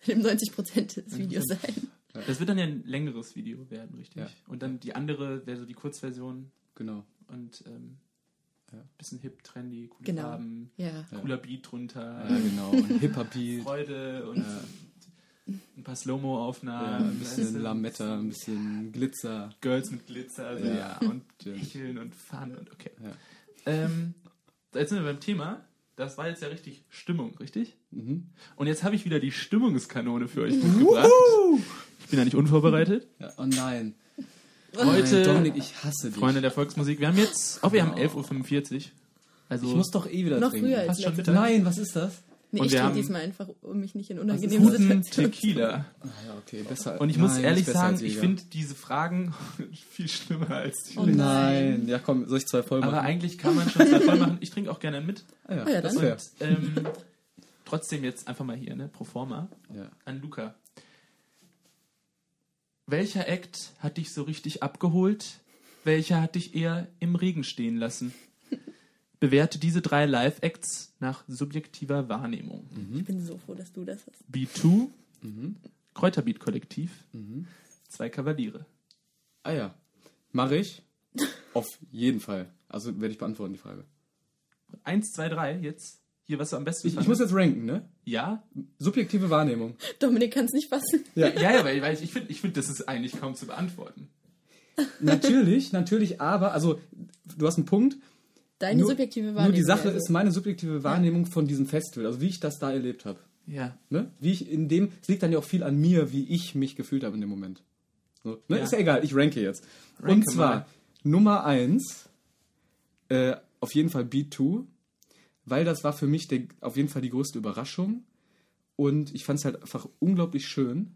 dem 90% des Videos sein. Das wird dann ja ein längeres Video werden, richtig? Ja. Und dann die andere wäre so die Kurzversion Genau. und ähm, Ja. bisschen hip, trendy, coole Genau. Farben, Ja. Cooler Beat drunter, Ja, genau. Und Hip-Hop-Beat. Freude und Ja. ein paar Slow-Mo-Aufnahmen. Ja, ein bisschen du, Lametta, ein bisschen Glitzer. Girls mit Glitzer also, Ja. ja. und. Lächeln und Fun und okay. Ja. Ähm, jetzt sind wir beim Thema. Das war jetzt ja richtig Stimmung, richtig? Mhm. Und jetzt habe ich wieder die Stimmungskanone für euch mitgebracht. Ich bin ja nicht unvorbereitet. Ja, oh nein. Heute, Nein, Dominik, ich hasse dich. Freunde der Volksmusik, wir haben jetzt, oh, wir haben 11.45 Uhr. Also, ich muss doch eh wieder Noch trinken. früher als Fast schon Mittag. Nein, was ist das? Nee, Und ich trinke diesmal einfach, um mich nicht in das unangenehme Situationen Tequila. Ah, ja, okay, besser. Und ich muss Nein, ehrlich nicht besser sagen, ich finde diese Fragen viel schlimmer als die Oh letzten. Nein. Ja, komm, soll ich zwei voll machen? Aber eigentlich kann man schon zwei voll machen. Ich trinke auch gerne einen mit. ah, ja, Ah, ja, das dann. Ähm, trotzdem jetzt einfach mal hier, ne? Pro forma. Ja. An Luca. Welcher Act hat dich so richtig abgeholt? Welcher hat dich eher im Regen stehen lassen? Bewerte diese drei Live-Acts nach subjektiver Wahrnehmung. Ich bin so froh, dass du das hast. B2, Mhm. Kräuterbeat-Kollektiv, Mhm. zwei Kavaliere. Ah ja. Mache ich? Auf jeden Fall. Also werde ich beantworten, die Frage. Eins, zwei, drei, jetzt. Hier, was du am besten Ich, ich muss jetzt ranken, ne? Ja? Subjektive Wahrnehmung. Dominik kann es nicht fassen. Ja, ja, ja weil, weil ich finde, ich find, das ist eigentlich kaum zu beantworten. Natürlich, natürlich, aber, also, du hast einen Punkt. Deine Nur- subjektive Wahrnehmung. Nur die Sache also. ist meine subjektive Wahrnehmung von diesem Festival, also wie ich das da erlebt habe. Ja. Ne? Wie ich in dem, es liegt dann ja auch viel an mir, wie ich mich gefühlt habe in dem Moment. So, ne? Ja. Ist ja egal, ich ranke jetzt. Ranke Und zwar mal. Nummer 1, äh, auf jeden Fall Beat 2, weil das war für mich der, auf jeden Fall die größte Überraschung. Und ich fand es halt einfach unglaublich schön.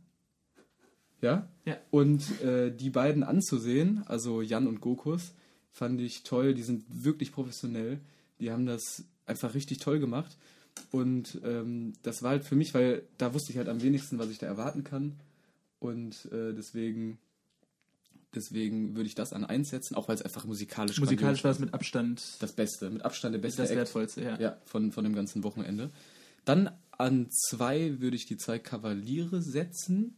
Ja? Ja. Und äh, die beiden anzusehen, also Jan und Gokus, fand ich toll. Die sind wirklich professionell. Die haben das einfach richtig toll gemacht. Und ähm, das war halt für mich, weil da wusste ich halt am wenigsten, was ich da erwarten kann. Und äh, deswegen, deswegen würde ich das an eins setzen, auch weil es einfach musikalisch Musikalisch grandios war es mit Abstand das Beste, mit Abstand der beste das Act. Wertvollste, ja. Ja, von, von dem ganzen Wochenende. Dann an zwei würde ich die zwei Kavaliere setzen.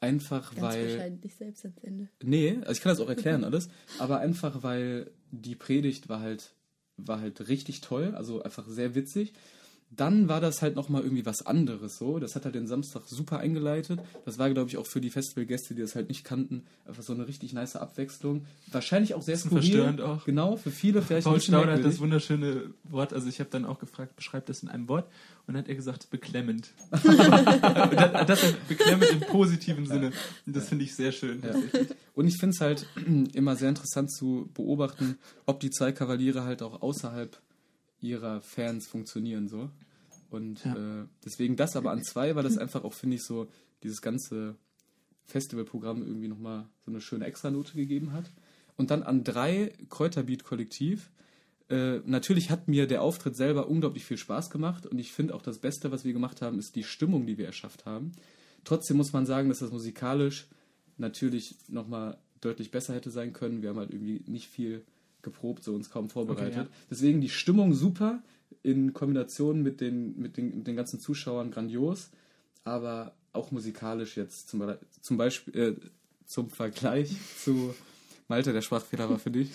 Einfach Ganz weil. bescheiden dich selbst ans Ende. Nee, also ich kann das auch erklären alles, aber einfach weil die Predigt war halt, war halt richtig toll, also einfach sehr witzig. Dann war das halt nochmal irgendwie was anderes so. Das hat halt den Samstag super eingeleitet. Das war, glaube ich, auch für die Festivalgäste, die das halt nicht kannten, einfach so eine richtig nice Abwechslung. Wahrscheinlich auch sehr skurril. verstörend auch. Genau, für viele vielleicht Paul Stauder hat das wunderschöne Wort, also ich habe dann auch gefragt, beschreibt das in einem Wort und dann hat er gesagt, beklemmend. das, das beklemmend im positiven Sinne. Und das finde ich sehr schön. Ja. Und ich finde es halt immer sehr interessant zu beobachten, ob die zwei Kavaliere halt auch außerhalb ihrer Fans funktionieren so. Und Ja. äh, deswegen das aber an zwei, weil das einfach auch, finde ich, so dieses ganze Festivalprogramm irgendwie nochmal so eine schöne Extranote gegeben hat. Und dann an drei Kräuterbeat-Kollektiv. Äh, natürlich hat mir der Auftritt selber unglaublich viel Spaß gemacht und ich finde auch das Beste, was wir gemacht haben, ist die Stimmung, die wir erschafft haben. Trotzdem muss man sagen, dass das musikalisch natürlich nochmal deutlich besser hätte sein können. Wir haben halt irgendwie nicht viel geprobt, so uns kaum vorbereitet. Okay, ja. Deswegen die Stimmung super in Kombination mit den, mit den, mit den ganzen Zuschauern grandios. Aber auch musikalisch jetzt zum, zum Beispiel äh, zum Vergleich zu Malte, der Sprachfehler war für dich,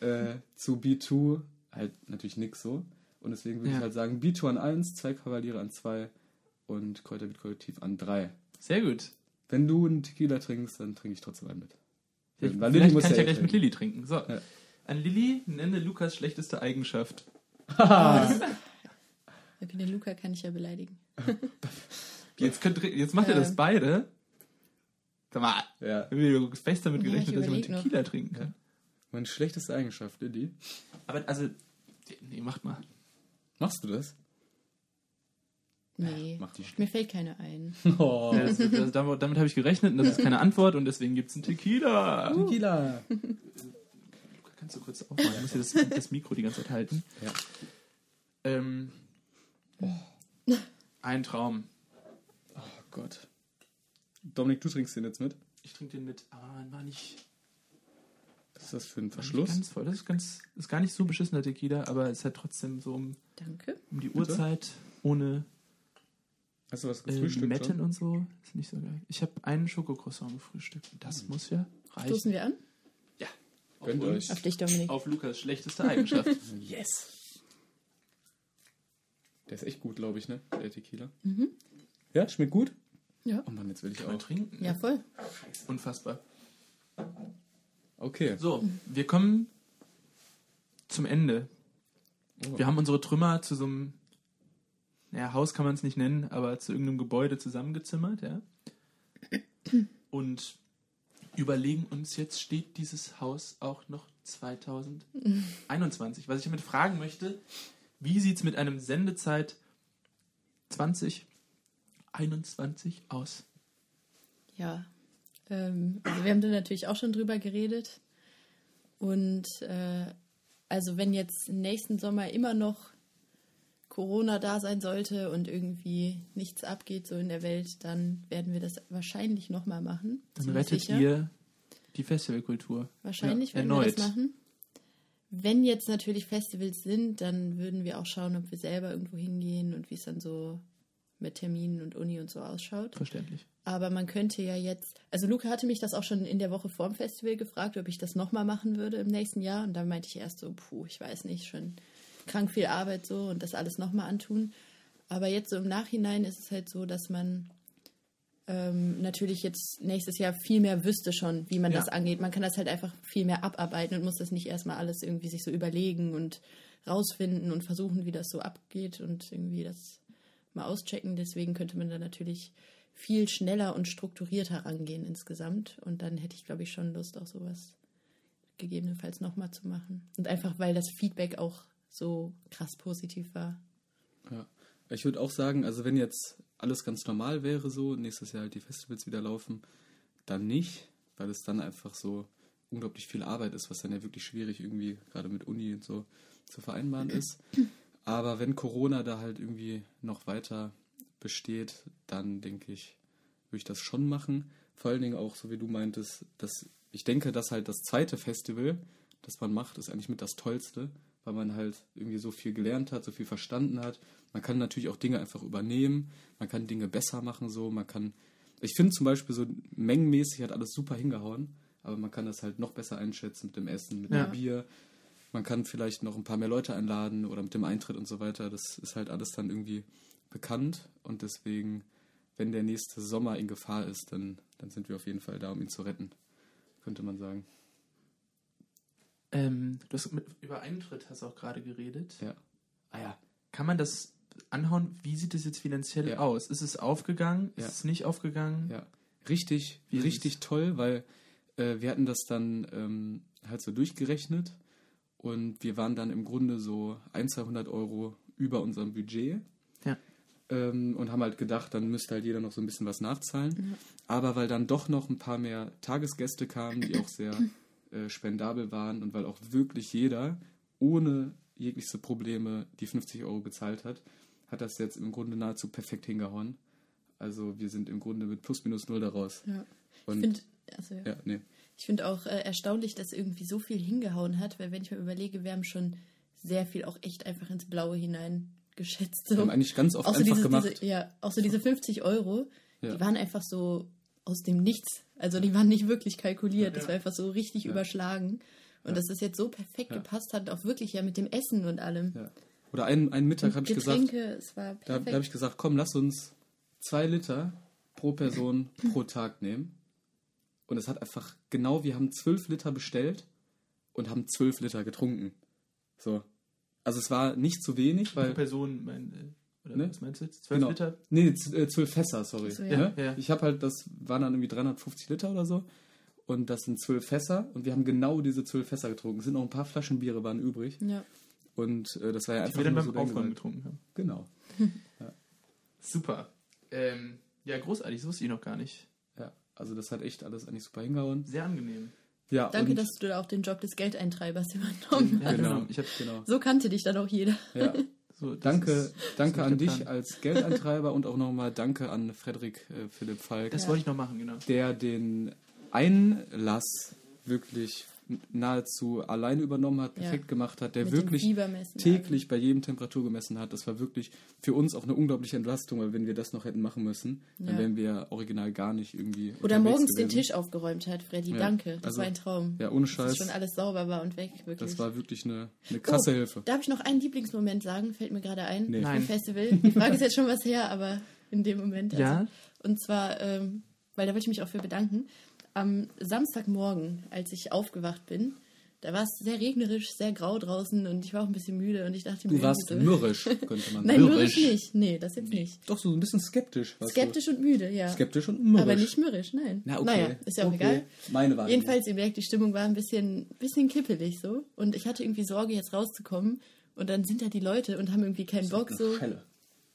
äh, zu B2 halt natürlich nix so. Und deswegen würde ja. ich halt sagen, B2 an 1, zwei Kavaliere an 2 und Kräuterbeat Kollektiv an 3. Sehr gut. Wenn du einen Tequila trinkst, dann trinke ich trotzdem einen mit. Vielleicht, Weil vielleicht kann ich ja gleich mit Lilly trinken. So. Ja. An Lilly nenne Lukas schlechteste Eigenschaft. okay, den Luca kann ich ja beleidigen. jetzt, könnt, jetzt macht ihr das beide. Sag mal, ja. du fest damit gerechnet, ja, dass ich Tequila noch. trinken kann. Meine schlechteste Eigenschaft, Lilly. Aber also, nee, macht mal. Machst du das? Nee, ja, mir fällt keine ein. Oh. Ja, das, das, damit, damit habe ich gerechnet und das ist keine Antwort und deswegen gibt es einen Tequila. Uh. Tequila. Kannst du kurz aufmachen? Ich muss hier das, das Mikro die ganze Zeit halten. Ja. Ähm, oh. Ein Traum. Oh Gott. Dominik, du trinkst den jetzt mit? Ich trinke den mit. Ah, war nicht. Was ist das für ein Verschluss? Ganz voll. Das ist, ganz, ist gar nicht so beschissen, der Tequila, aber es ist halt trotzdem so um, Danke. um die Bitte? Uhrzeit ohne Hast du was äh, gefrühstückt? Äh, Metten und so. Ist nicht so geil. Ich habe einen Schokocroissant gefrühstückt. Das mhm. muss ja reichen. Stoßen wir an? Ja. Auf, Gönnt euch. auf dich, Dominik. Auf Lukas schlechteste Eigenschaft. yes. Der ist echt gut, glaube ich, ne? Der Tequila. Mhm. Ja, schmeckt gut? Ja. Oh Mann, jetzt will ich auch trinken. Ja, voll. Unfassbar. Okay. So, wir kommen zum Ende. Oh. Wir haben unsere Trümmer zu so einem naja, Haus kann man es nicht nennen, aber zu irgendeinem Gebäude zusammengezimmert, ja. Und überlegen uns jetzt, steht dieses Haus auch noch 2021? Was ich damit fragen möchte, wie sieht es mit einem Sendezeit 2021 aus? Ja, ähm, also wir haben da natürlich auch schon drüber geredet. Und äh, also wenn jetzt nächsten Sommer immer noch Corona da sein sollte und irgendwie nichts abgeht so in der Welt, dann werden wir das wahrscheinlich nochmal machen. Dann rettet sicher. ihr die Festivalkultur. Wahrscheinlich ja, werden erneut. wir das machen. Wenn jetzt natürlich Festivals sind, dann würden wir auch schauen, ob wir selber irgendwo hingehen und wie es dann so mit Terminen und Uni und so ausschaut. Verständlich. Aber man könnte ja jetzt, also Luca hatte mich das auch schon in der Woche vor dem Festival gefragt, ob ich das nochmal machen würde im nächsten Jahr. Und da meinte ich erst so, puh, ich weiß nicht, schon krank viel Arbeit so und das alles nochmal antun. Aber jetzt so im Nachhinein ist es halt so, dass man ähm, natürlich jetzt nächstes Jahr viel mehr wüsste schon, wie man ja. das angeht. Man kann das halt einfach viel mehr abarbeiten und muss das nicht erstmal alles irgendwie sich so überlegen und rausfinden und versuchen, wie das so abgeht und irgendwie das mal auschecken. Deswegen könnte man da natürlich viel schneller und strukturierter rangehen insgesamt. Und dann hätte ich, glaube ich, schon Lust, auch sowas gegebenenfalls nochmal zu machen. Und einfach, weil das Feedback auch so krass positiv war. Ja, ich würde auch sagen, also wenn jetzt alles ganz normal wäre, so nächstes Jahr halt die Festivals wieder laufen, dann nicht, weil es dann einfach so unglaublich viel Arbeit ist, was dann ja wirklich schwierig irgendwie gerade mit Uni und so zu vereinbaren ist. Aber wenn Corona da halt irgendwie noch weiter besteht, dann denke ich, würde ich das schon machen. Vor allen Dingen auch, so wie du meintest, dass ich denke, dass halt das zweite Festival, das man macht, ist eigentlich mit das Tollste, weil man halt irgendwie so viel gelernt hat, so viel verstanden hat. Man kann natürlich auch Dinge einfach übernehmen, man kann Dinge besser machen, so, man kann. Ich finde zum Beispiel so mengenmäßig hat alles super hingehauen, aber man kann das halt noch besser einschätzen mit dem Essen, mit ja. dem Bier. Man kann vielleicht noch ein paar mehr Leute einladen oder mit dem Eintritt und so weiter. Das ist halt alles dann irgendwie bekannt und deswegen, wenn der nächste Sommer in Gefahr ist, dann, dann sind wir auf jeden Fall da, um ihn zu retten, könnte man sagen. Ähm, du hast mit, über Eintritt hast auch gerade geredet. Ja. Ah ja. Kann man das anhauen? Wie sieht es jetzt finanziell ja. aus? Ist es aufgegangen? Ist ja. es nicht aufgegangen? Ja. Richtig, Wie richtig toll, weil äh, wir hatten das dann ähm, halt so durchgerechnet und wir waren dann im Grunde so 1, 200 Euro über unserem Budget. Ja. Ähm, und haben halt gedacht, dann müsste halt jeder noch so ein bisschen was nachzahlen. Mhm. Aber weil dann doch noch ein paar mehr Tagesgäste kamen, die auch sehr äh, spendabel waren und weil auch wirklich jeder ohne jegliche Probleme die 50 Euro gezahlt hat, hat das jetzt im Grunde nahezu perfekt hingehauen. Also wir sind im Grunde mit plus minus null daraus. Ja. Und ich finde also, ja. ja, nee. find auch äh, erstaunlich, dass irgendwie so viel hingehauen hat, weil wenn ich mir überlege, wir haben schon sehr viel auch echt einfach ins Blaue hinein geschätzt. So. Wir haben eigentlich ganz oft auch so einfach diese, gemacht. Diese, ja, auch so diese 50 Euro ja. die waren einfach so aus dem Nichts. Also die waren nicht wirklich kalkuliert. Das war einfach so richtig überschlagen. Und dass das jetzt so perfekt gepasst hat, auch wirklich ja mit dem Essen und allem. Oder einen, einen Mittag habe ich gesagt, da, da habe ich gesagt, komm, lass uns zwei Liter pro Person pro Tag nehmen. Und es hat einfach genau, wir haben zwölf Liter bestellt und haben zwölf Liter getrunken. So. Also es war nicht zu wenig, weil. Pro Person, mein, äh, oder ne? was meinst du jetzt? Zwölf genau. Liter? Nee, äh, zwölf Fässer, sorry. So, ja. Ne? Ja. Ich habe halt, das waren dann irgendwie 350 Liter oder so. Und das sind zwölf Fässer. Und wir haben genau diese zwölf Fässer getrunken. Es sind noch ein paar Flaschen Biere waren übrig. Ja. Und äh, das war ja einfach. Die wir dann beim so Aufräumen getrunken haben. Genau. ja. Super. Ähm, ja, großartig, das wusste ich noch gar nicht. Ja, also das hat echt alles eigentlich super hingehauen. Sehr angenehm. Ja, Danke, dass du da auch den Job des Geldeintreibers übernommen hast. Genau, ich hab, genau. So kannte dich dann auch jeder. Ja. So, danke ist, danke an dich als Geldeintreiber und auch nochmal danke an Frederik äh, Philipp Falk. Das ja. wollte ich noch machen, genau. Der den Einlass wirklich nahezu alleine übernommen hat, perfekt ja. gemacht hat, der Mit wirklich täglich bei jedem Temperatur gemessen hat. Das war wirklich für uns auch eine unglaubliche Entlastung, weil wenn wir das noch hätten machen müssen, ja. dann wären wir original gar nicht irgendwie. Oder morgens gewesen. den Tisch aufgeräumt hat, Freddy. Ja. Danke. Das also, war ein Traum. Ja, ohne Scheiß. Dass schon alles sauber war und weg, wirklich. Das war wirklich eine, eine krasse oh, Hilfe. Darf ich noch einen Lieblingsmoment sagen? Fällt mir gerade ein. Nee. Nein. Festival. Die Frage ist jetzt schon was her, aber in dem Moment. Also. Ja. Und zwar, ähm, weil da wollte ich mich auch für bedanken. Am Samstagmorgen, als ich aufgewacht bin, da war es sehr regnerisch, sehr grau draußen und ich war auch ein bisschen müde und ich dachte Du warst so, mürrisch, könnte man sagen. Nein, mürrisch nicht. Nee, das jetzt nicht. Doch, so ein bisschen skeptisch. Skeptisch du? und müde, ja. Skeptisch und mürrisch. Aber nicht mürrisch, nein. Na, okay. Naja, ist ja auch okay. egal. Meine Wahl. Jedenfalls, ihr merkt, die Stimmung war ein bisschen, bisschen kippelig so. Und ich hatte irgendwie Sorge, jetzt rauszukommen. Und dann sind da die Leute und haben irgendwie keinen Bock so. Schelle.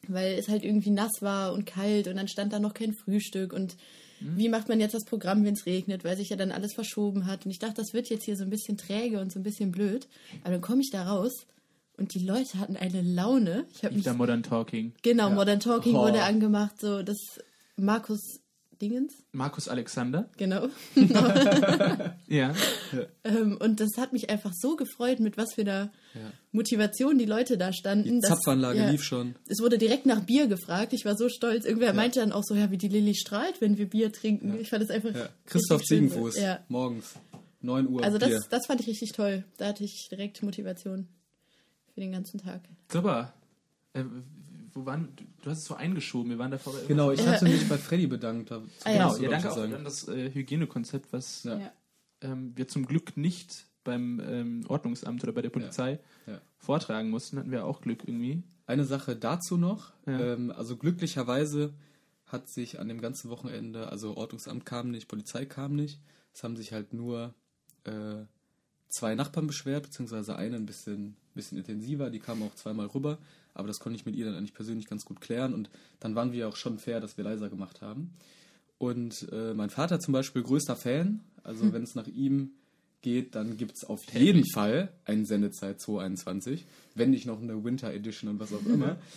Weil es halt irgendwie nass war und kalt und dann stand da noch kein Frühstück und wie macht man jetzt das Programm, wenn es regnet, weil sich ja dann alles verschoben hat. Und ich dachte, das wird jetzt hier so ein bisschen träge und so ein bisschen blöd. Aber dann komme ich da raus und die Leute hatten eine Laune. Ich habe mich Modern Talking. Genau, Ja. Modern Talking Oh. wurde angemacht. So das Markus Dingens, Markus Alexander. genau. Ja. ähm, und das hat mich einfach so gefreut, mit was für einer Ja. Motivation die Leute da standen. Die dass- Zapfanlage ja, lief schon. Es wurde direkt nach Bier gefragt. Ich war so stolz. Irgendwer meinte dann auch so, ja, wie die Lilly strahlt, wenn wir Bier trinken. Ich fand das einfach. Ja. Christoph. Ziegenfuß. Ja. Morgens. 9 Uhr. Also Bier. das, das fand ich richtig toll. Da hatte ich direkt Motivation für den ganzen Tag. Super. Äh, wo waren, du, hast es so eingeschoben, wir waren davor. Genau, ich hatte mich bei Freddy bedankt. Da Ah, ja. Genau, ja, danke auch an das äh, Hygienekonzept, was Ja. ähm, wir zum Glück nicht beim ähm, Ordnungsamt oder bei der Polizei Ja. vortragen mussten. Hatten wir auch Glück irgendwie. Eine Sache dazu noch. Ja. Ähm, also glücklicherweise hat sich an dem ganzen Wochenende, also Ordnungsamt kam nicht, Polizei kam nicht. Es haben sich halt nur äh, zwei Nachbarn beschwert, beziehungsweise eine ein bisschen, bisschen intensiver, die kam auch zweimal rüber, aber das konnte ich mit ihr dann eigentlich persönlich ganz gut klären und dann waren wir auch schon fair, dass wir leiser gemacht haben. Und äh, mein Vater zum Beispiel größter Fan, also wenn es nach ihm geht, dann gibt es auf jeden Fall einen Sendezeit 221, wenn nicht noch eine Winter Edition und was auch immer.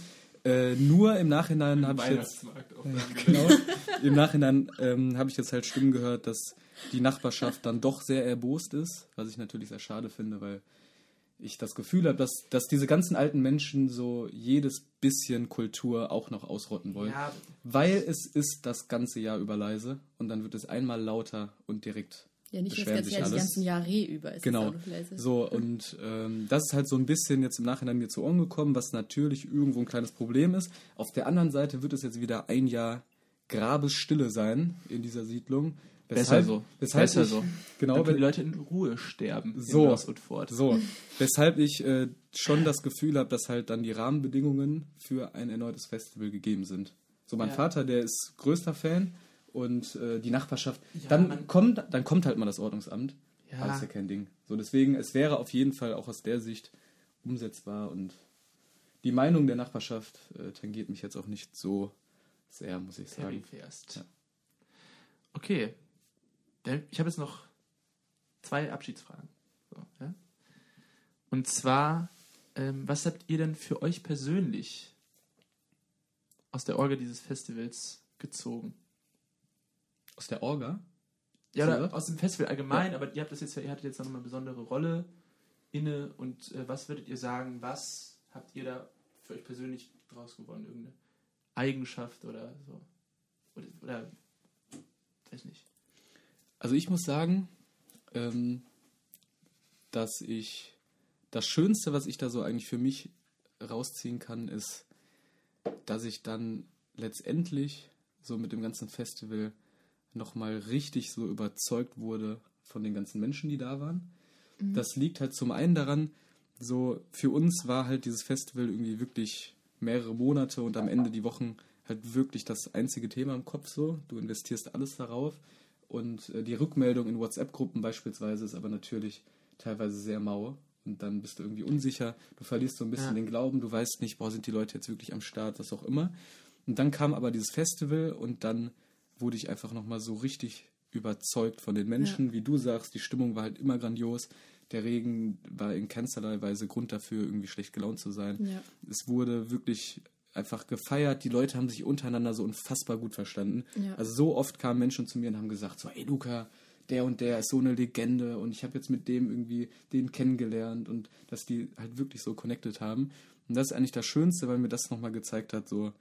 Äh, nur im Nachhinein habe ich jetzt auch. genau. Im Nachhinein ähm, habe ich jetzt halt Stimmen gehört, dass die Nachbarschaft dann doch sehr erbost ist, was ich natürlich sehr schade finde, weil ich das Gefühl habe, dass, dass diese ganzen alten Menschen so jedes bisschen Kultur auch noch ausrotten wollen. Ja, Weil es ist das ganze Jahr über leise und dann wird es einmal lauter und direkt Ja, nicht das beschweren ganze sich Jahr, die alles. ganzen Jahre über ist Genau. es leise. So, und ähm, das ist halt so ein bisschen jetzt im Nachhinein mir zu Ohren gekommen, was natürlich irgendwo ein kleines Problem ist. Auf der anderen Seite wird es jetzt wieder ein Jahr Grabesstille sein in dieser Siedlung. Besser so. Weshalb Besser ich, so. Genau, können die wenn, Leute in Ruhe sterben So. in so. Weshalb ich äh, schon das Gefühl habe, dass halt dann die Rahmenbedingungen für ein erneutes Festival gegeben sind. So, mein Ja. Vater, der ist größter Fan und äh, die Nachbarschaft. Ja, dann, kommt, dann kommt halt mal das Ordnungsamt. Ja. Aber das ist ja kein Ding. So, deswegen, es wäre auf jeden Fall auch aus der Sicht umsetzbar und die Meinung der Nachbarschaft äh, tangiert mich jetzt auch nicht so sehr, muss ich sagen. Ja. Okay. Ich habe jetzt noch zwei Abschiedsfragen. So, ja? Und zwar, ähm, was habt ihr denn für euch persönlich aus der Orga dieses Festivals gezogen? Aus der Orga? Ja, oder aus dem Festival allgemein, aber ihr habt das jetzt, ihr hattet jetzt noch mal eine besondere Rolle inne und äh, was würdet ihr sagen, was habt ihr da für euch persönlich draus gewonnen? Irgendeine Eigenschaft oder so? Oder, oder weiß nicht. Also ich muss sagen, ähm, dass ich das Schönste, was ich da so eigentlich für mich rausziehen kann, ist, dass ich dann letztendlich so mit dem ganzen Festival nochmal richtig so überzeugt wurde von den ganzen Menschen, die da waren. Mhm. Das liegt halt zum einen daran, so für uns war halt dieses Festival irgendwie wirklich mehrere Monate und am Ende die Wochen halt wirklich das einzige Thema im Kopf so. Du investierst alles darauf und äh, die Rückmeldung in WhatsApp-Gruppen beispielsweise ist aber natürlich teilweise sehr mau und dann bist du irgendwie unsicher, du verlierst so ein bisschen ja. den Glauben, du weißt nicht, boah, sind die Leute jetzt wirklich am Start, was auch immer. Und dann kam aber dieses Festival und dann wurde ich einfach nochmal so richtig überzeugt von den Menschen. Ja. Wie du sagst, die Stimmung war halt immer grandios. Der Regen war in keinsterlei Weise Grund dafür, irgendwie schlecht gelaunt zu sein. Ja. Es wurde wirklich einfach gefeiert. Die Leute haben sich untereinander so unfassbar gut verstanden. Ja. Also so oft kamen Menschen zu mir und haben gesagt, so, ey Luca, der und der ist so eine Legende und ich habe jetzt mit dem irgendwie den kennengelernt und dass die halt wirklich so connected haben. Und das ist eigentlich das Schönste, weil mir das nochmal gezeigt hat, so,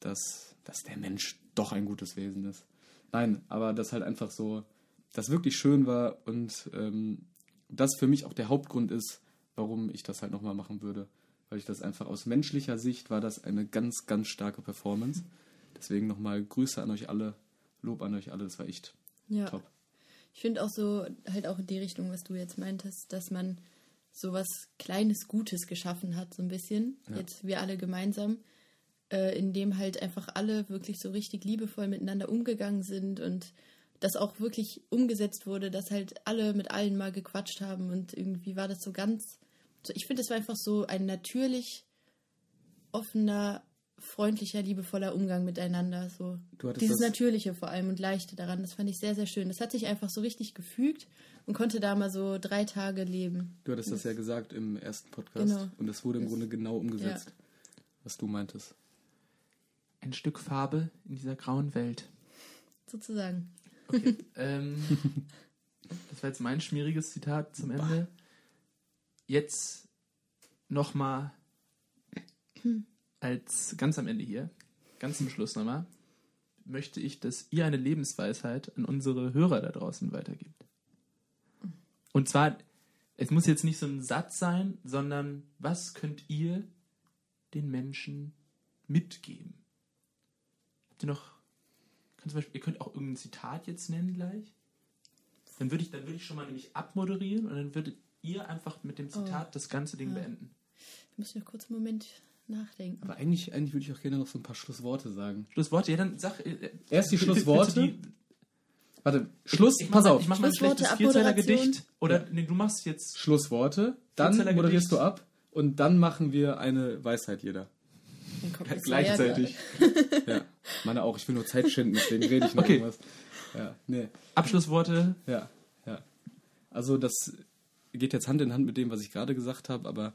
dass, dass der Mensch doch ein gutes Wesen ist. Nein, aber das halt einfach so, das wirklich schön war und ähm, das für mich auch der Hauptgrund ist, warum ich das halt nochmal machen würde. Weil ich das einfach aus menschlicher Sicht war das eine ganz, ganz starke Performance. Deswegen nochmal Grüße an euch alle, Lob an euch alle, das war echt ja. top. Ich finde auch so, halt auch in die Richtung, was du jetzt meintest, dass man so was Kleines Gutes geschaffen hat, so ein bisschen. Ja. Jetzt wir alle gemeinsam, äh, in dem halt einfach alle wirklich so richtig liebevoll miteinander umgegangen sind und das auch wirklich umgesetzt wurde, dass halt alle mit allen mal gequatscht haben und irgendwie war das so ganz. So, ich finde, das war einfach so ein natürlich offener freundlicher, liebevoller Umgang miteinander. So dieses Natürliche vor allem und Leichte daran, das fand ich sehr, sehr schön. Das hat sich einfach so richtig gefügt und konnte da mal so drei Tage leben. Du hattest das, das ja gesagt im ersten Podcast genau. und das wurde im das, Grunde genau umgesetzt, ja. was du meintest. Ein Stück Farbe in dieser grauen Welt. Sozusagen. Okay. ähm, das war jetzt mein schmieriges Zitat zum Ende. Jetzt nochmal als ganz am Ende hier, ganz zum Schluss nochmal, möchte ich, dass ihr eine Lebensweisheit an unsere Hörer da draußen weitergibt. Und zwar, es muss jetzt nicht so ein Satz sein, sondern was könnt ihr den Menschen mitgeben? Habt ihr noch, Beispiel, ihr könnt auch irgendein Zitat jetzt nennen gleich. Dann würde ich, dann ich schon mal nämlich abmoderieren und dann würdet ihr einfach mit dem Zitat oh, das ganze Ding ja. beenden. Ich muss noch kurz einen Moment nachdenken. Aber eigentlich, eigentlich würde ich auch gerne noch so ein paar Schlussworte sagen. Schlussworte? Ja, dann sag. Äh, Erst die Schlussworte. Die, Warte, Schluss, ich, ich pass auf. Ich mach mal ein schlechtes Vierzeiler-Gedicht. Oder, ja. nee, du machst jetzt. Schlussworte, dann moderierst du ab und dann machen wir eine Weisheit jeder. Ja, gleichzeitig. ja, meine auch. Ich will nur Zeit schinden, deswegen rede ich noch okay. irgendwas. Ja, nee. Abschlussworte. Ja, ja. Also das geht jetzt Hand in Hand mit dem, was ich gerade gesagt habe, aber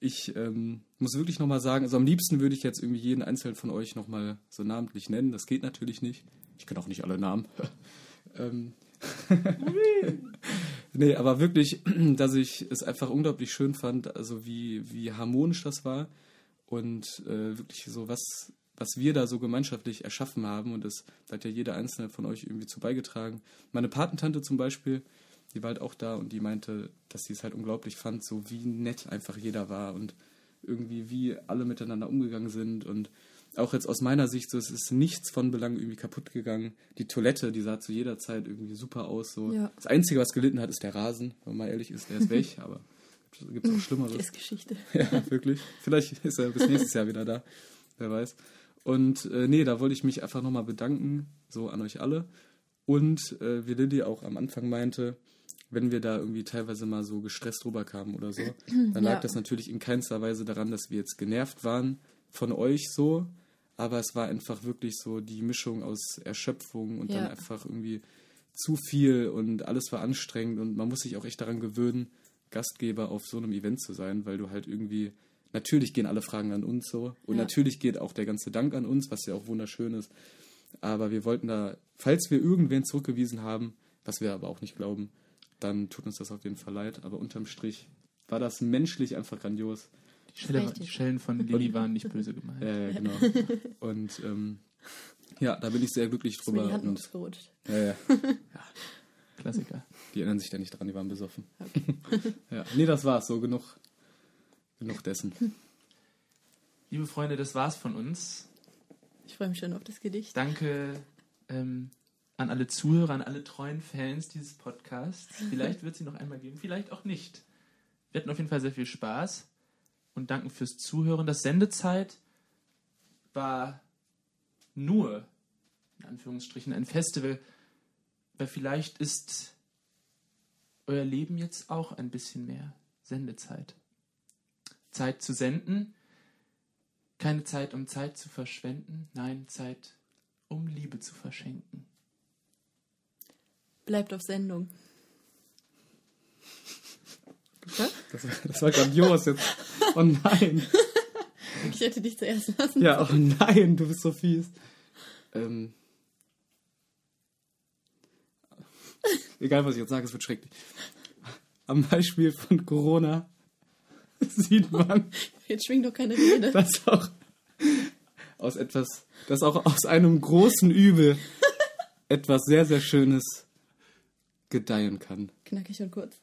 ich ähm, muss wirklich nochmal sagen, also am liebsten würde ich jetzt irgendwie jeden Einzelnen von euch nochmal so namentlich nennen. Das geht natürlich nicht. Ich kenne auch nicht alle Namen. ähm, nee, aber wirklich, dass ich es einfach unglaublich schön fand, also wie, wie harmonisch das war und äh, wirklich so was, was wir da so gemeinschaftlich erschaffen haben und das hat ja jeder Einzelne von euch irgendwie zu beigetragen. Meine Patentante zum Beispiel, die war halt auch da und die meinte, dass sie es halt unglaublich fand, so wie nett einfach jeder war und irgendwie wie alle miteinander umgegangen sind und auch jetzt aus meiner Sicht, so es ist nichts von Belang irgendwie kaputt gegangen. Die Toilette, die sah zu jeder Zeit irgendwie super aus. So. Ja. Das Einzige, was gelitten hat, ist der Rasen, wenn man mal ehrlich ist, der ist weg, aber gibt es auch Schlimmeres. Ist Geschichte. Ja, wirklich. Vielleicht ist er bis nächstes Jahr wieder da. Wer weiß. Und äh, nee, da wollte ich mich einfach nochmal bedanken, so an euch alle. Und äh, wie Lilly auch am Anfang meinte, wenn wir da irgendwie teilweise mal so gestresst rüberkamen oder so, dann lag ja. das natürlich in keinster Weise daran, dass wir jetzt genervt waren von euch so, aber es war einfach wirklich so die Mischung aus Erschöpfung und ja. dann einfach irgendwie zu viel und alles war anstrengend und man muss sich auch echt daran gewöhnen, Gastgeber auf so einem Event zu sein, weil du halt irgendwie natürlich gehen alle Fragen an uns so und ja. natürlich geht auch der ganze Dank an uns, was ja auch wunderschön ist. Aber wir wollten da, falls wir irgendwen zurückgewiesen haben, was wir aber auch nicht glauben, dann tut uns das auf jeden Fall leid. Aber unterm Strich war das menschlich einfach grandios. Die, Schelle, die Schellen von Lilly waren nicht böse gemeint. Ja, ja genau. Und ähm, Ja, da bin ich sehr glücklich Ist mir drüber. die Hand und- ausgerutscht. ja, ja. Klassiker. Die erinnern sich da nicht dran, die waren besoffen. Okay. Ja. Nee, das war's, so genug, genug dessen. Liebe Freunde, das war's von uns. Ich freue mich schon auf das Gedicht. Danke ähm, an alle Zuhörer, an alle treuen Fans dieses Podcasts. Vielleicht wird es sie noch einmal geben, vielleicht auch nicht. Wir hatten auf jeden Fall sehr viel Spaß und danken fürs Zuhören. Das Sendezeit war nur, in Anführungsstrichen, ein Festival, weil vielleicht ist euer Leben jetzt auch ein bisschen mehr Sendezeit. Zeit zu senden, keine Zeit, um Zeit zu verschwenden, nein, Zeit, um Liebe zu verschenken. Bleibt auf Sendung. Das, war- das war grandios jetzt. Oh nein. Ich hätte dich zuerst lassen. Ja, oh nein, du bist so fies. Ähm. Egal, was ich jetzt sage, es wird schrecklich. Am Beispiel von Corona sieht man, Jetzt schwingt doch keine Rede. dass auch aus etwas, dass auch aus einem großen Übel etwas sehr, sehr Schönes gedeihen kann. Knackig und kurz.